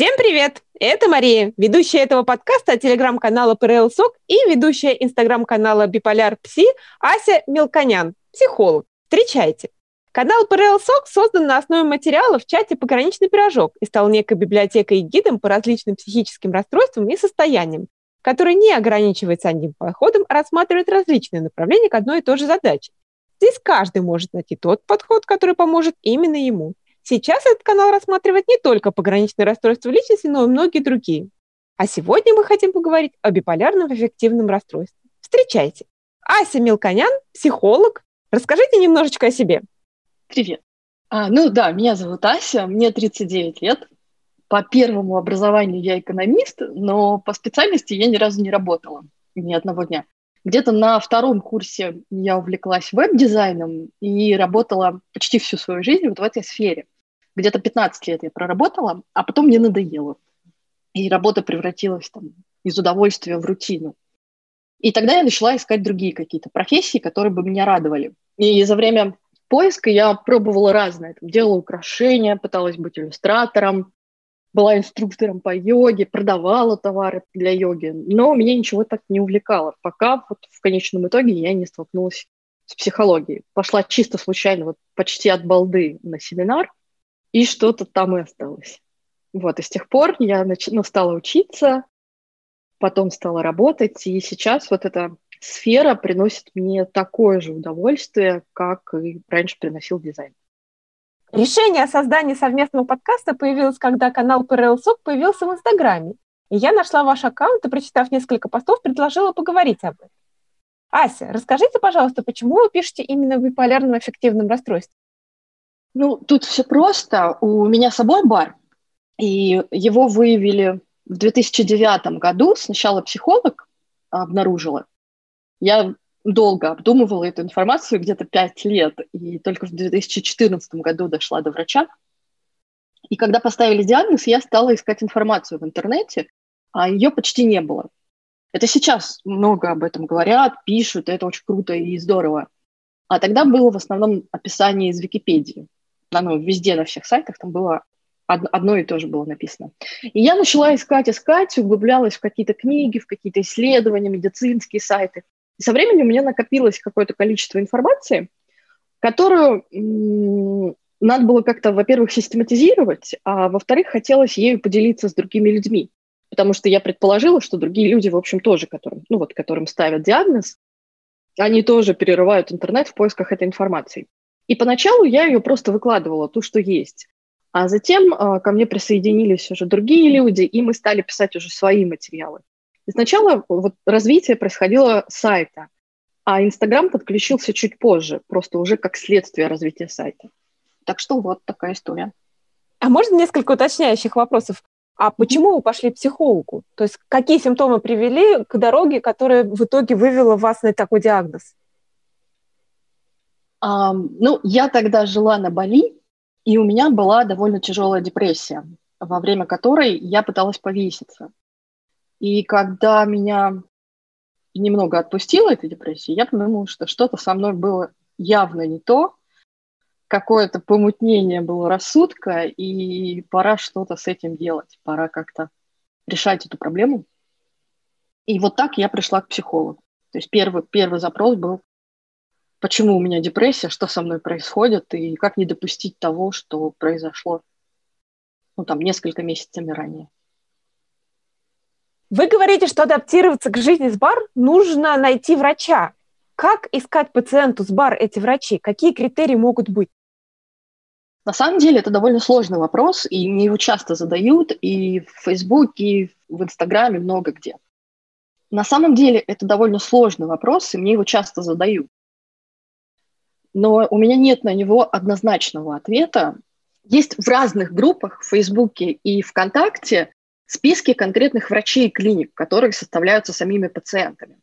Всем привет! Это Мария, ведущая этого подкаста телеграм-канала ПРЛ СОК и ведущая инстаграм-канала Биполяр Пси Ася Мелконян, психолог. Встречайте! Канал ПРЛ СОК создан на основе материала в чате «Пограничный пирожок» и стал некой библиотекой и гидом по различным психическим расстройствам и состояниям, который не ограничивается одним подходом, а рассматривает различные направления к одной и той же задаче. Здесь каждый может найти тот подход, который поможет именно ему. Сейчас этот канал рассматривает не только пограничные расстройства личности, но и многие другие. А сегодня мы хотим поговорить о биполярном аффективном расстройстве. Встречайте! Ася Мелконян, психолог. Расскажите немножечко о себе. Привет. А, ну да, меня зовут Ася, мне 39 лет. По первому образованию я экономист, но по специальности я ни разу не работала, ни одного дня. Где-то на втором курсе я увлеклась веб-дизайном и работала почти всю свою жизнь вот в этой сфере. Где-то 15 лет я проработала, а потом мне надоело. И работа превратилась там, из удовольствия в рутину. И тогда я начала искать другие какие-то профессии, которые бы меня радовали. И за время поиска я пробовала разное. Там, делала украшения, пыталась быть иллюстратором, была инструктором по йоге, продавала товары для йоги, но меня ничего так не увлекало, пока вот в конечном итоге я не столкнулась с психологией. Пошла чисто случайно, вот почти от балды на семинар, и что-то там и осталось. Вот, и с тех пор я нач... ну, стала учиться, потом стала работать, и сейчас вот эта сфера приносит мне такое же удовольствие, как и раньше приносил дизайн. Решение о создании совместного подкаста появилось, когда канал ПРЛ СОК появился в Инстаграме. И я нашла ваш аккаунт и, прочитав несколько постов, предложила поговорить об этом. Ася, расскажите, пожалуйста, почему вы пишете именно в биполярном аффективном расстройстве? Ну, тут все просто. У меня с собой бар, и его выявили в 2009 году. Сначала психолог обнаружила. Я долго обдумывала эту информацию, где-то пять лет, и только в 2014 году дошла до врача. И когда поставили диагноз, я стала искать информацию в интернете, а ее почти не было. Это сейчас много об этом говорят, пишут, это очень круто и здорово. А тогда было в основном описание из Википедии. Оно везде, на всех сайтах, там было одно и то же было написано. И я начала искать, искать, углублялась в какие-то книги, в какие-то исследования, медицинские сайты. И со временем у меня накопилось какое-то количество информации, которую надо было как-то, во-первых, систематизировать, а во-вторых, хотелось ею поделиться с другими людьми. Потому что я предположила, что другие люди, в общем, тоже, которым, ну вот, которым ставят диагноз, они тоже перерывают интернет в поисках этой информации. И поначалу я ее просто выкладывала, ту, что есть. А затем э, ко мне присоединились уже другие люди, и мы стали писать уже свои материалы. И сначала вот развитие происходило с сайта, а Инстаграм подключился чуть позже, просто уже как следствие развития сайта. Так что вот такая история. А можно несколько уточняющих вопросов? А почему вы пошли к психологу? То есть какие симптомы привели к дороге, которая в итоге вывела вас на такой диагноз? Ну, я тогда жила на Бали, и у меня была довольно тяжелая депрессия, во время которой я пыталась повеситься. И когда меня немного отпустила эта депрессия, я подумала, что что-то со мной было явно не то, какое-то помутнение было рассудка, и пора что-то с этим делать, пора как-то решать эту проблему. И вот так я пришла к психологу. То есть первый, первый запрос был, почему у меня депрессия, что со мной происходит, и как не допустить того, что произошло ну, там, несколько месяцев ранее. Вы говорите, что адаптироваться к жизни с бар нужно найти врача. Как искать пациенту с бар эти врачи? Какие критерии могут быть? На самом деле это довольно сложный вопрос, и мне его часто задают и в Фейсбуке, и в Инстаграме, много где. На самом деле это довольно сложный вопрос, и мне его часто задают. Но у меня нет на него однозначного ответа. Есть в разных группах в Фейсбуке и ВКонтакте списки конкретных врачей и клиник, которые составляются самими пациентами.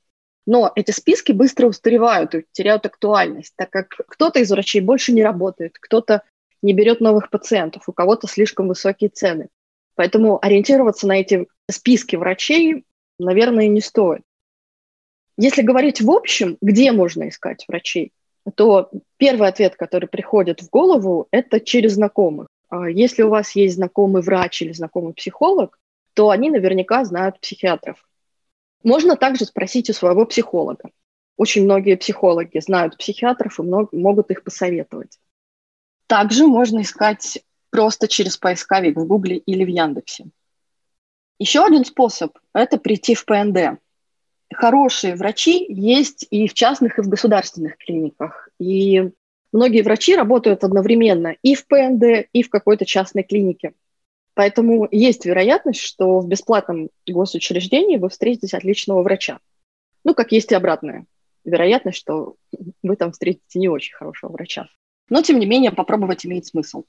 Но эти списки быстро устаревают и теряют актуальность, так как кто-то из врачей больше не работает, кто-то не берет новых пациентов, у кого-то слишком высокие цены. Поэтому ориентироваться на эти списки врачей, наверное, не стоит. Если говорить в общем, где можно искать врачей, то первый ответ, который приходит в голову, это через знакомых. А, если у вас есть знакомый врач или знакомый психолог, то они наверняка знают психиатров. Можно также спросить у своего психолога. Очень многие психологи знают психиатров и много, могут их посоветовать. Также можно искать просто через поисковик в Гугле или в Яндексе. Еще один способ – это прийти в ПНД. Хорошие врачи есть и в частных, и в государственных клиниках. И многие врачи работают одновременно и в ПНД, и в какой-то частной клинике. Поэтому есть вероятность, что в бесплатном госучреждении вы встретите отличного врача. Ну, как есть и обратная вероятность, что вы там встретите не очень хорошего врача. Но, тем не менее, попробовать имеет смысл.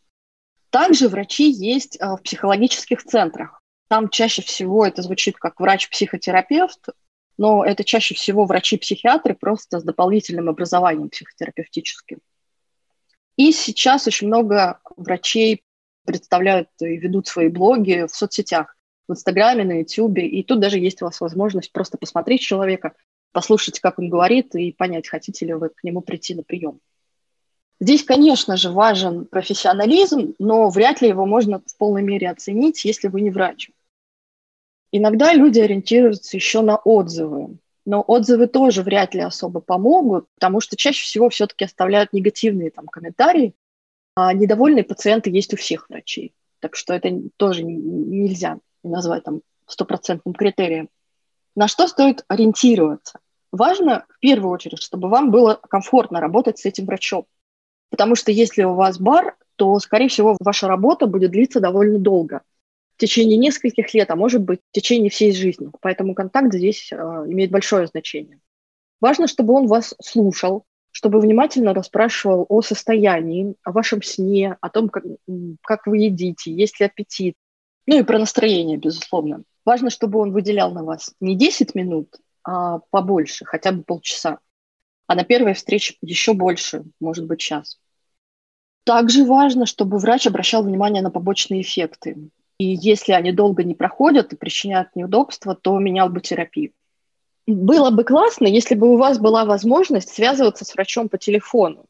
Также врачи есть а, в психологических центрах. Там чаще всего это звучит как врач-психотерапевт, но это чаще всего врачи-психиатры просто с дополнительным образованием психотерапевтическим. И сейчас очень много врачей представляют и ведут свои блоги в соцсетях, в Инстаграме, на Ютубе, и тут даже есть у вас возможность просто посмотреть человека, послушать, как он говорит, и понять, хотите ли вы к нему прийти на прием. Здесь, конечно же, важен профессионализм, но вряд ли его можно в полной мере оценить, если вы не врач. Иногда люди ориентируются еще на отзывы, но отзывы тоже вряд ли особо помогут, потому что чаще всего все-таки оставляют негативные там, комментарии, а недовольные пациенты есть у всех врачей. Так что это тоже нельзя назвать там стопроцентным критерием. На что стоит ориентироваться? Важно в первую очередь, чтобы вам было комфортно работать с этим врачом. Потому что если у вас бар, то, скорее всего, ваша работа будет длиться довольно долго. Течение нескольких лет, а может быть, в течение всей жизни. Поэтому контакт здесь э, имеет большое значение. Важно, чтобы он вас слушал, чтобы внимательно расспрашивал о состоянии, о вашем сне, о том, как, как вы едите, есть ли аппетит. Ну и про настроение, безусловно. Важно, чтобы он выделял на вас не 10 минут, а побольше, хотя бы полчаса а на первой встрече еще больше, может быть, час. Также важно, чтобы врач обращал внимание на побочные эффекты. И если они долго не проходят и причиняют неудобства, то менял бы терапию. Было бы классно, если бы у вас была возможность связываться с врачом по телефону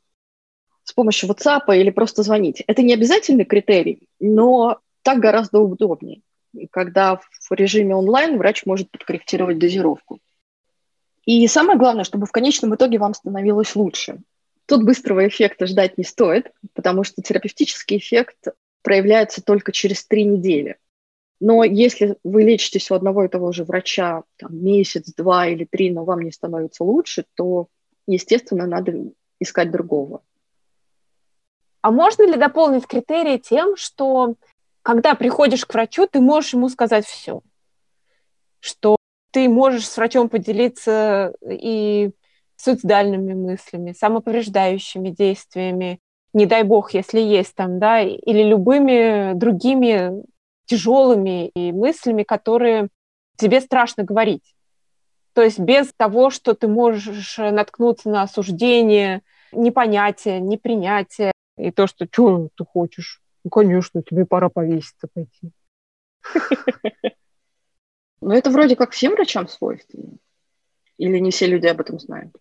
с помощью WhatsApp или просто звонить. Это не обязательный критерий, но так гораздо удобнее, когда в режиме онлайн врач может подкорректировать дозировку. И самое главное, чтобы в конечном итоге вам становилось лучше. Тут быстрого эффекта ждать не стоит, потому что терапевтический эффект проявляется только через три недели. Но если вы лечитесь у одного и того же врача там, месяц, два или три, но вам не становится лучше, то, естественно, надо искать другого. А можно ли дополнить критерии тем, что когда приходишь к врачу, ты можешь ему сказать все? Что ты можешь с врачом поделиться и суицидальными мыслями, самоповреждающими действиями, не дай бог, если есть там, да, или любыми другими тяжелыми и мыслями, которые тебе страшно говорить. То есть без того, что ты можешь наткнуться на осуждение, непонятие, непринятие, и то, что что ты хочешь? Ну, конечно, тебе пора повеситься пойти. Но это вроде как всем врачам свойственно. Или не все люди об этом знают?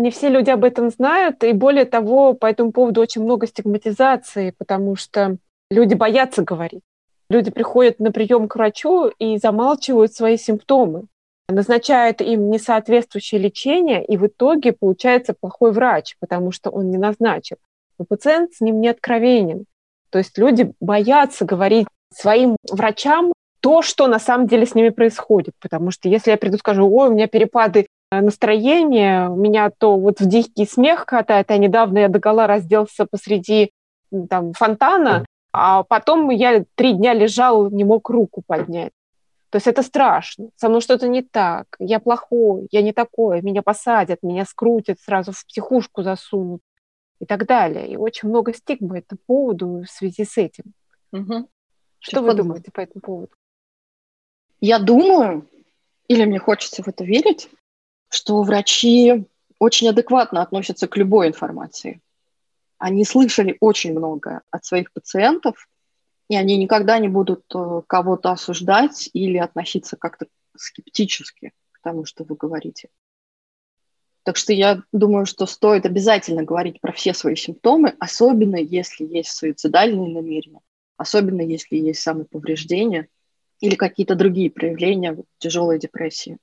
Не все люди об этом знают, и более того, по этому поводу очень много стигматизации, потому что люди боятся говорить. Люди приходят на прием к врачу и замалчивают свои симптомы, назначают им несоответствующее лечение, и в итоге получается плохой врач, потому что он не назначил. Но пациент с ним не откровенен. То есть люди боятся говорить своим врачам то, что на самом деле с ними происходит. Потому что если я приду и скажу, ой, у меня перепады э, настроения, у меня то вот в дикий смех катает, а недавно я догола разделся посреди там, фонтана, а потом я три дня лежал, не мог руку поднять. То есть это страшно. Со мной что-то не так. Я плохой, я не такой. Меня посадят, меня скрутят, сразу в психушку засунут и так далее. И очень много стигмы по поводу в связи с этим. Угу. Что вы думаете по этому поводу? Я думаю, или мне хочется в это верить, что врачи очень адекватно относятся к любой информации. Они слышали очень много от своих пациентов, и они никогда не будут э, кого-то осуждать или относиться как-то скептически к тому, что вы говорите. Так что я думаю, что стоит обязательно говорить про все свои симптомы, особенно если есть суицидальные намерения, особенно если есть самоповреждение или какие-то другие проявления тяжелой депрессии.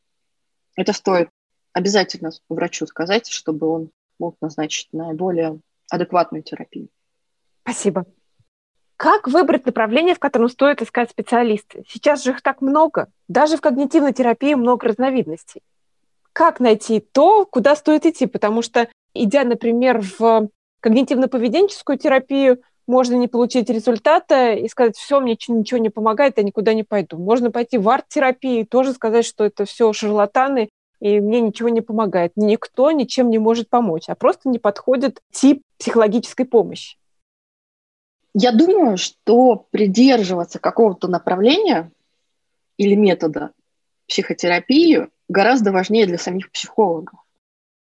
Это стоит обязательно врачу сказать, чтобы он мог назначить наиболее адекватную терапию. Спасибо. Как выбрать направление, в котором стоит искать специалисты? Сейчас же их так много. Даже в когнитивной терапии много разновидностей. Как найти то, куда стоит идти? Потому что, идя, например, в когнитивно-поведенческую терапию, можно не получить результата и сказать, все, мне ничего не помогает, я никуда не пойду. Можно пойти в арт-терапию и тоже сказать, что это все шарлатаны, и мне ничего не помогает. Никто ничем не может помочь, а просто не подходит тип психологической помощи. Я думаю, что придерживаться какого-то направления или метода психотерапии гораздо важнее для самих психологов,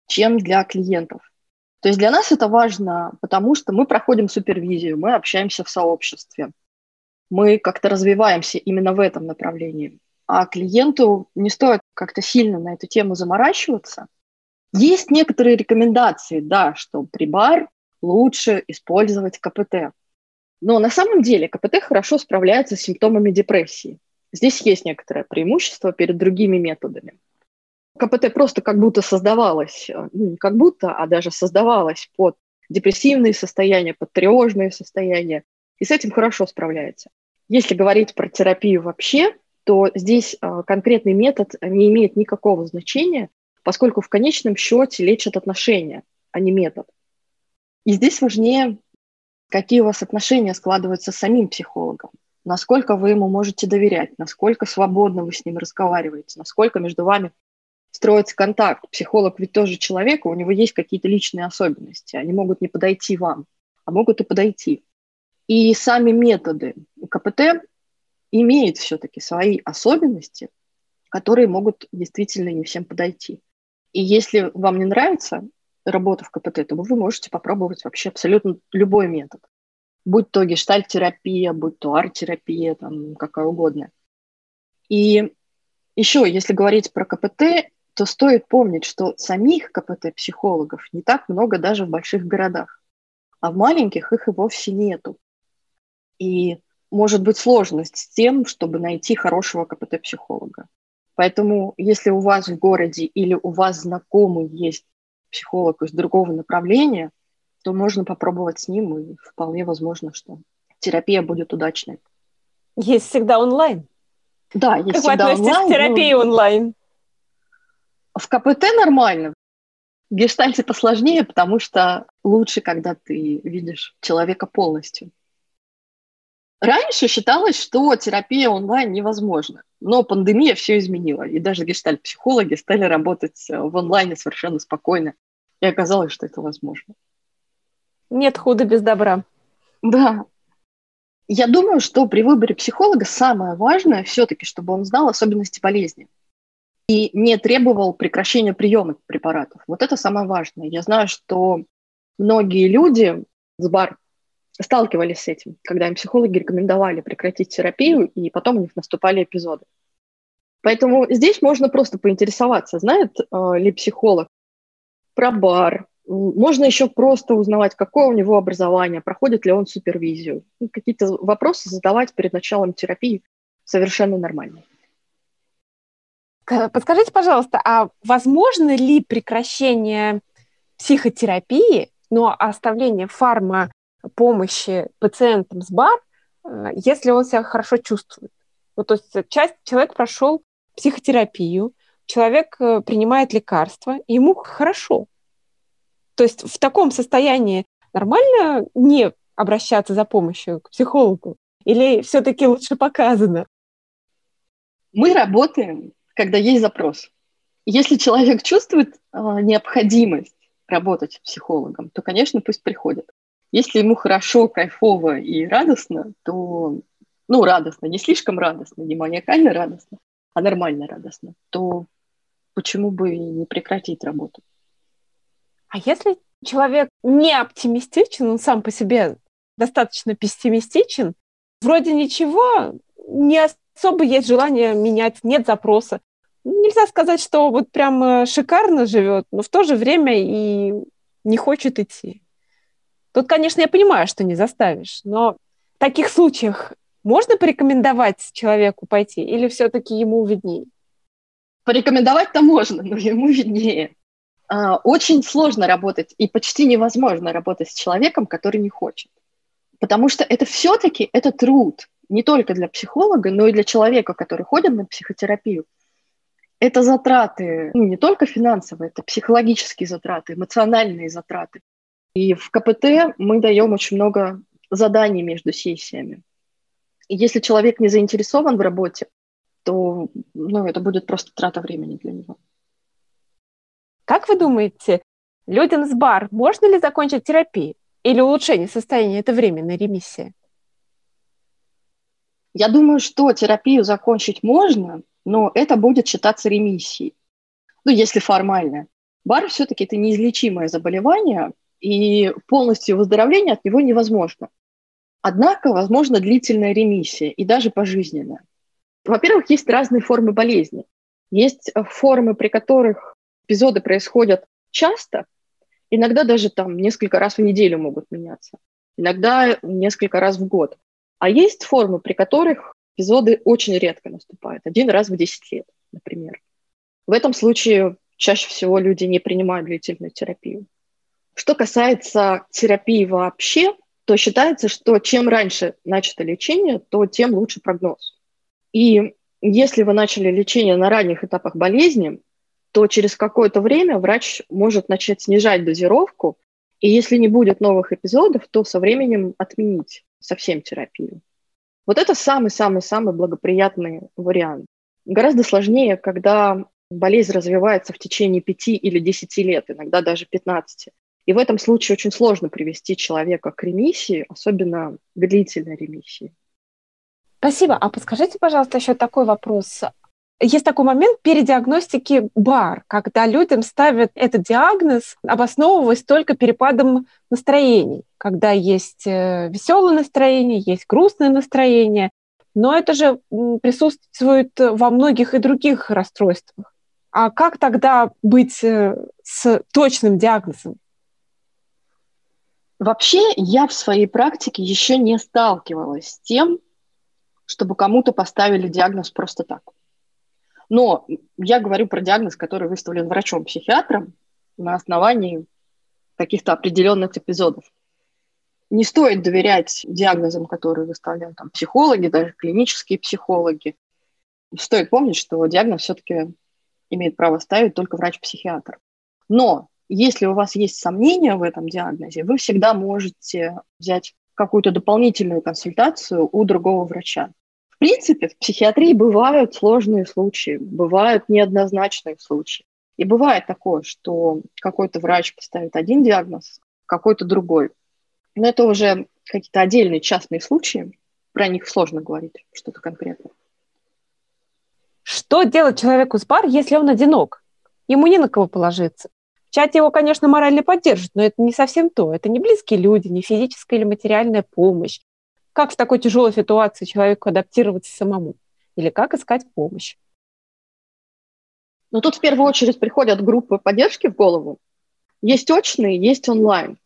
чем для клиентов. То есть для нас это важно, потому что мы проходим супервизию, мы общаемся в сообществе, мы как-то развиваемся именно в этом направлении. А клиенту не стоит как-то сильно на эту тему заморачиваться. Есть некоторые рекомендации, да, что при бар лучше использовать КПТ. Но на самом деле КПТ хорошо справляется с симптомами депрессии. Здесь есть некоторое преимущество перед другими методами. КПТ просто как будто создавалось, э, ну, не как будто, а даже создавалось под депрессивные состояния, под тревожные состояния, и с этим хорошо справляется. Если говорить про терапию вообще, то здесь э, конкретный метод не имеет никакого значения, поскольку в конечном счете лечат отношения, а не метод. И здесь важнее, какие у вас отношения складываются с самим психологом, насколько вы ему можете доверять, насколько свободно вы с ним разговариваете, насколько между вами строится контакт. Психолог ведь тоже человек, у него есть какие-то личные особенности. Они могут не подойти вам, а могут и подойти. И сами методы КПТ имеют все-таки свои особенности, которые могут действительно не всем подойти. И если вам не нравится работа в КПТ, то вы можете попробовать вообще абсолютно любой метод. Будь то гештальт-терапия, будь то арт-терапия, там, какая угодно. И еще, если говорить про КПТ, то стоит помнить, что самих КПТ-психологов не так много даже в больших городах, а в маленьких их и вовсе нету. И может быть сложность с тем, чтобы найти хорошего КПТ-психолога. Поэтому если у вас в городе или у вас знакомый есть психолог из другого направления, то можно попробовать с ним, и вполне возможно, что терапия будет удачной. Есть всегда онлайн. Да, есть как всегда относитесь онлайн. к терапии но... онлайн? В КПТ нормально. В гештальте посложнее, потому что лучше, когда ты видишь человека полностью. Раньше считалось, что терапия онлайн невозможна, но пандемия все изменила, и даже гештальт-психологи стали работать э, в онлайне совершенно спокойно, и оказалось, что это возможно. Нет худа без добра. Да. Я думаю, что при выборе психолога самое важное все-таки, чтобы он знал особенности болезни и не требовал прекращения приема препаратов. Вот это самое важное. Я знаю, что многие люди с бар сталкивались с этим, когда им психологи рекомендовали прекратить терапию, и потом у них наступали эпизоды. Поэтому здесь можно просто поинтересоваться, знает э, ли психолог про бар. Можно еще просто узнавать, какое у него образование, проходит ли он супервизию. Какие-то вопросы задавать перед началом терапии совершенно нормально. Подскажите, пожалуйста, а возможно ли прекращение психотерапии, но оставление фармапомощи пациентам с БАР, э, если он себя хорошо чувствует? Вот, то есть часть, человек прошел психотерапию, человек э, принимает лекарства, ему хорошо. То есть в таком состоянии нормально не обращаться за помощью к психологу? Или все-таки лучше показано? Мы работаем когда есть запрос. Если человек чувствует э, необходимость работать с психологом, то, конечно, пусть приходит. Если ему хорошо, кайфово и радостно, то, ну, радостно, не слишком радостно, не маниакально радостно, а нормально радостно, то почему бы и не прекратить работу? А если человек не оптимистичен, он сам по себе достаточно пессимистичен, вроде ничего, не особо есть желание менять, нет запроса. Нельзя сказать, что вот прям шикарно живет, но в то же время и не хочет идти. Тут, конечно, я понимаю, что не заставишь, но в таких случаях можно порекомендовать человеку пойти или все-таки ему виднее? Порекомендовать-то можно, но ему виднее. А, очень сложно работать и почти невозможно работать с человеком, который не хочет. Потому что это все-таки это труд, не только для психолога, но и для человека, который ходит на психотерапию. Это затраты ну, не только финансовые, это психологические затраты, эмоциональные затраты. И в КПТ мы даем очень много заданий между сессиями. И если человек не заинтересован в работе, то ну, это будет просто трата времени для него. Как вы думаете, людям с бар можно ли закончить терапию? Или улучшение состояния – это временная ремиссия? Я думаю, что терапию закончить можно, но это будет считаться ремиссией. Ну, если формально. Бар все-таки это неизлечимое заболевание, и полностью выздоровление от него невозможно. Однако, возможно, длительная ремиссия и даже пожизненная. Во-первых, есть разные формы болезни. Есть формы, при которых эпизоды происходят часто, иногда даже там несколько раз в неделю могут меняться, иногда несколько раз в год. А есть формы, при которых эпизоды очень редко наступают, один раз в 10 лет, например. В этом случае чаще всего люди не принимают длительную терапию. Что касается терапии вообще, то считается, что чем раньше начато лечение, то тем лучше прогноз. И если вы начали лечение на ранних этапах болезни, то через какое-то время врач может начать снижать дозировку, и если не будет новых эпизодов, то со временем отменить совсем терапию. Вот это самый-самый-самый благоприятный вариант. Гораздо сложнее, когда болезнь развивается в течение 5 или 10 лет, иногда даже 15. И в этом случае очень сложно привести человека к ремиссии, особенно к длительной ремиссии. Спасибо. А подскажите, пожалуйста, еще такой вопрос есть такой момент передиагностики БАР, когда людям ставят этот диагноз, обосновываясь только перепадом настроений, когда есть э, веселое настроение, есть грустное настроение, но это же присутствует во многих и других расстройствах. А как тогда быть э, с точным диагнозом? Вообще, я в своей практике еще не сталкивалась с тем, чтобы кому-то поставили диагноз просто так. Но я говорю про диагноз, который выставлен врачом-психиатром на основании каких-то определенных эпизодов. Не стоит доверять диагнозам, которые выставляют там, психологи, даже клинические психологи. Стоит помнить, что диагноз все-таки имеет право ставить только врач-психиатр. Но если у вас есть сомнения в этом диагнозе, вы всегда можете взять какую-то дополнительную консультацию у другого врача. В принципе, в психиатрии бывают сложные случаи, бывают неоднозначные случаи. И бывает такое, что какой-то врач поставит один диагноз, какой-то другой. Но это уже какие-то отдельные частные случаи, про них сложно говорить что-то конкретное. Что делать человеку с бар, если он одинок? Ему не на кого положиться. Чате его, конечно, морально поддержат, но это не совсем то. Это не близкие люди, не физическая или материальная помощь, как в такой тяжелой ситуации человеку адаптироваться самому? Или как искать помощь? Ну, тут в первую очередь приходят группы поддержки в голову. Есть очные, есть онлайн.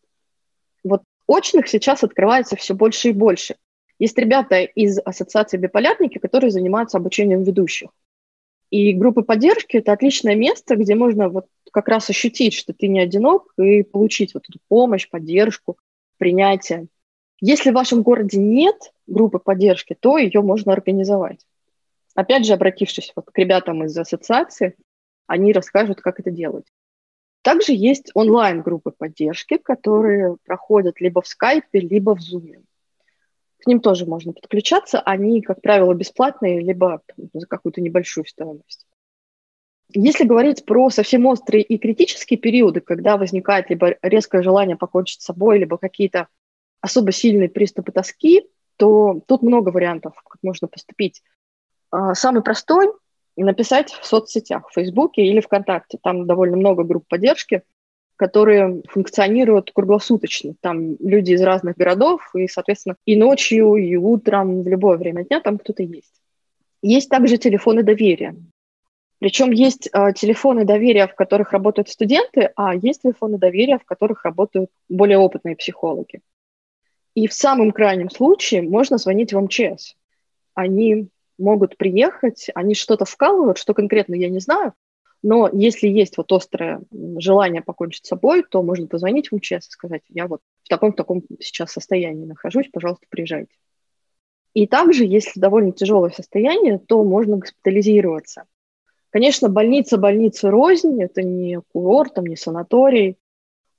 Вот очных сейчас открывается все больше и больше. Есть ребята из Ассоциации биполярники, которые занимаются обучением ведущих. И группы поддержки – это отличное место, где можно вот как раз ощутить, что ты не одинок, и получить вот эту помощь, поддержку, принятие. Если в вашем городе нет группы поддержки, то ее можно организовать. Опять же, обратившись вот к ребятам из ассоциации, они расскажут, как это делать. Также есть онлайн-группы поддержки, которые проходят либо в скайпе, либо в зуме. К ним тоже можно подключаться. Они, как правило, бесплатные, либо за какую-то небольшую стоимость. Если говорить про совсем острые и критические периоды, когда возникает либо резкое желание покончить с собой, либо какие-то особо сильные приступы тоски, то тут много вариантов, как можно поступить. А, самый простой – написать в соцсетях, в Фейсбуке или ВКонтакте. Там довольно много групп поддержки, которые функционируют круглосуточно. Там люди из разных городов, и, соответственно, и ночью, и утром, в любое время дня там кто-то есть. Есть также телефоны доверия. Причем есть э, телефоны доверия, в которых работают студенты, а есть телефоны доверия, в которых работают более опытные психологи. И в самом крайнем случае можно звонить в МЧС. Они могут приехать, они что-то вкалывают, что конкретно я не знаю, но если есть вот острое желание покончить с собой, то можно позвонить в МЧС и сказать, я вот в таком-таком сейчас состоянии нахожусь, пожалуйста, приезжайте. И также, если довольно тяжелое состояние, то можно госпитализироваться. Конечно, больница больница рознь, это не курорт, там, не санаторий,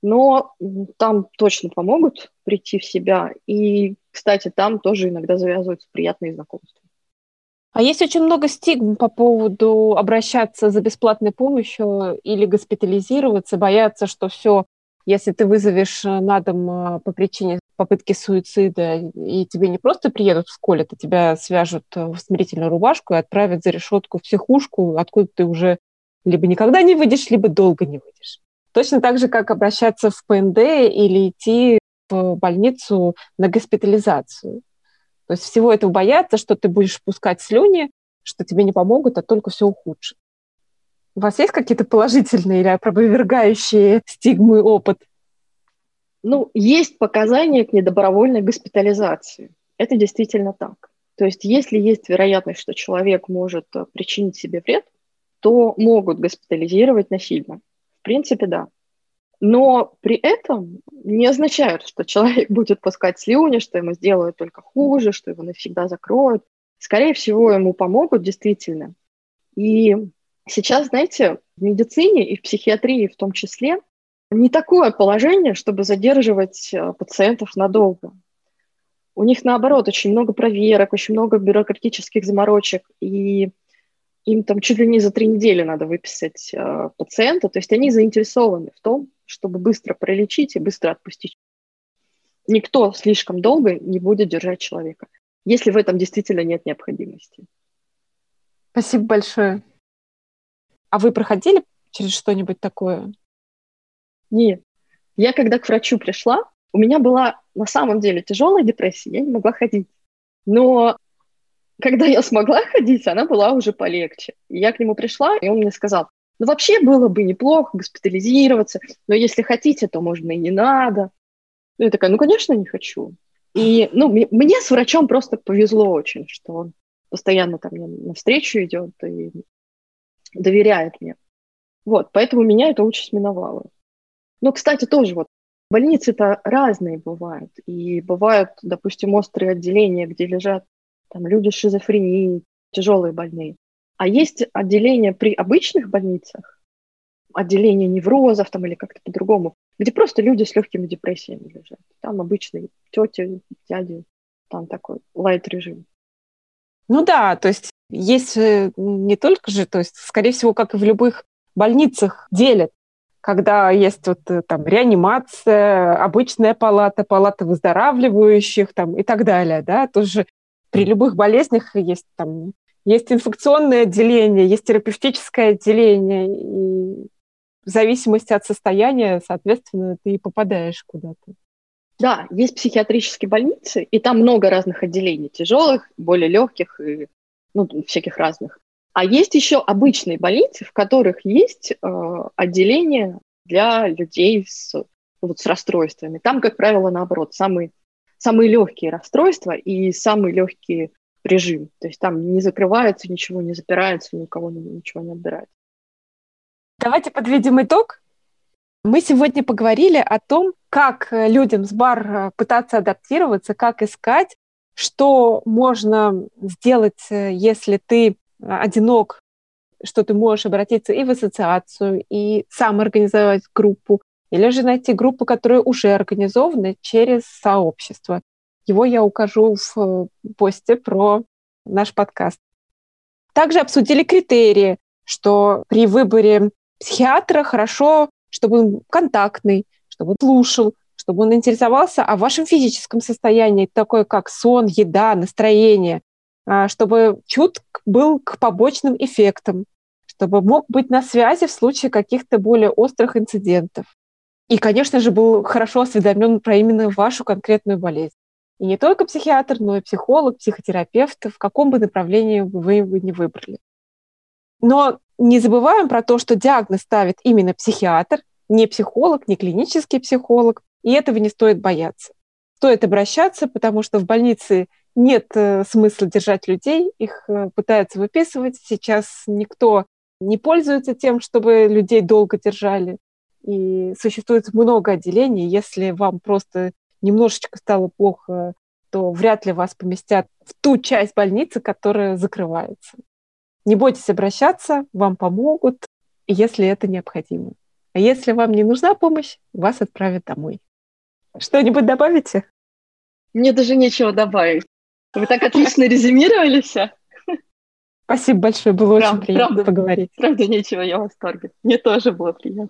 но там точно помогут прийти в себя. И, кстати, там тоже иногда завязываются приятные знакомства. А есть очень много стигм по поводу обращаться за бесплатной помощью или госпитализироваться, бояться, что все, если ты вызовешь э, на дом э, по причине попытки суицида, и тебе не просто приедут в школе, а тебя свяжут э, в смирительную рубашку и отправят за решетку в психушку, откуда ты уже либо никогда не выйдешь, либо долго не выйдешь. Точно так же, как обращаться в ПНД или идти в больницу на госпитализацию. То есть всего этого боятся, что ты будешь пускать слюни, что тебе не помогут, а только все ухудшит. У вас есть какие-то положительные или опровергающие стигмы опыт? Ну, есть показания к недобровольной госпитализации. Это действительно так. То есть если есть вероятность, что человек может э, причинить себе вред, то могут госпитализировать насильно. В принципе, да но при этом не означает, что человек будет пускать слюни, что ему сделают только хуже, что его навсегда закроют. Скорее всего, ему помогут действительно. И сейчас, знаете, в медицине и в психиатрии в том числе не такое положение, чтобы задерживать э, пациентов надолго. У них, наоборот, очень много проверок, очень много бюрократических заморочек, и им там чуть ли не за три недели надо выписать э, пациента. То есть они заинтересованы в том, чтобы быстро пролечить и быстро отпустить. Никто слишком долго не будет держать человека, если в этом действительно нет необходимости. Спасибо большое. А вы проходили через что-нибудь такое? Нет. Я когда к врачу пришла, у меня была на самом деле тяжелая депрессия, я не могла ходить. Но когда я смогла ходить, она была уже полегче. И я к нему пришла, и он мне сказал, ну, вообще было бы неплохо госпитализироваться, но если хотите, то можно и не надо. Ну, я такая, ну, конечно, не хочу. И, ну, мне, мне с врачом просто повезло очень, что он постоянно там мне навстречу идет и доверяет мне. Вот, поэтому меня эта участь миновала. Но, кстати, тоже вот больницы-то разные бывают. И бывают, допустим, острые отделения, где лежат там люди с шизофренией, тяжелые больные. А есть отделение при обычных больницах, отделение неврозов там или как-то по-другому, где просто люди с легкими депрессиями лежат. Там обычные тети, дяди, там такой лайт-режим. Ну да, то есть есть не только же, то есть, скорее всего, как и в любых больницах делят, когда есть вот э, там реанимация, обычная палата, палата выздоравливающих там и так далее, да, тоже при любых болезнях есть там есть инфекционное отделение, есть терапевтическое отделение, и в зависимости от состояния, соответственно, ты попадаешь куда-то. Да, есть психиатрические больницы, и там много разных отделений, тяжелых, более легких и ну, всяких разных. А есть еще обычные больницы, в которых есть э, отделение для людей с, вот, с расстройствами. Там, как правило, наоборот, самые, самые легкие расстройства и самые легкие режим. То есть там не закрывается ничего, не запирается, никого ничего не отбирается. Давайте подведем итог. Мы сегодня поговорили о том, как людям с бар э, пытаться адаптироваться, как искать, что можно сделать, э, если ты одинок, что ты можешь обратиться и в ассоциацию, и сам организовать группу, или же найти группу, которая уже организована через сообщество. Его я укажу в э, посте про наш подкаст. Также обсудили критерии, что при выборе психиатра хорошо, чтобы он контактный, чтобы он слушал, чтобы он интересовался о вашем физическом состоянии, такое как сон, еда, настроение, а, чтобы чутк был к побочным эффектам, чтобы мог быть на связи в случае каких-то более острых инцидентов. И, конечно же, был хорошо осведомлен про именно вашу конкретную болезнь. И не только психиатр, но и психолог, психотерапевт, в каком бы направлении вы его не выбрали. Но не забываем про то, что диагноз ставит именно психиатр, не психолог, не клинический психолог, и этого не стоит бояться. стоит обращаться, потому что в больнице нет э, смысла держать людей, их э, пытаются выписывать. Сейчас никто не пользуется тем, чтобы людей долго держали. И существует много отделений. Если вам просто немножечко стало плохо, то вряд ли вас поместят в ту часть больницы, которая закрывается. Не бойтесь обращаться, вам помогут, если это необходимо. А если вам не нужна помощь, вас отправят домой. Что-нибудь добавите? Мне даже нечего добавить. Вы так отлично резюмировали все. Спасибо большое, было очень приятно правда, поговорить. Правда, нечего, я в восторге. Мне тоже было приятно.